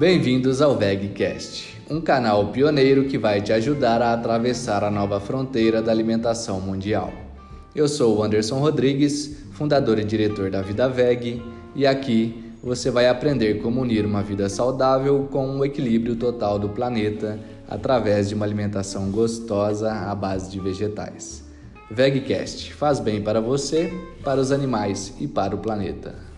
Bem-vindos ao VegCast, um canal pioneiro que vai te ajudar a atravessar a nova fronteira da alimentação mundial. Eu sou o Anderson Rodrigues, fundador e diretor da Vida Veg, e aqui você vai aprender como unir uma vida saudável com um equilíbrio total do planeta através de uma alimentação gostosa à base de vegetais. VegCast faz bem para você, para os animais e para o planeta.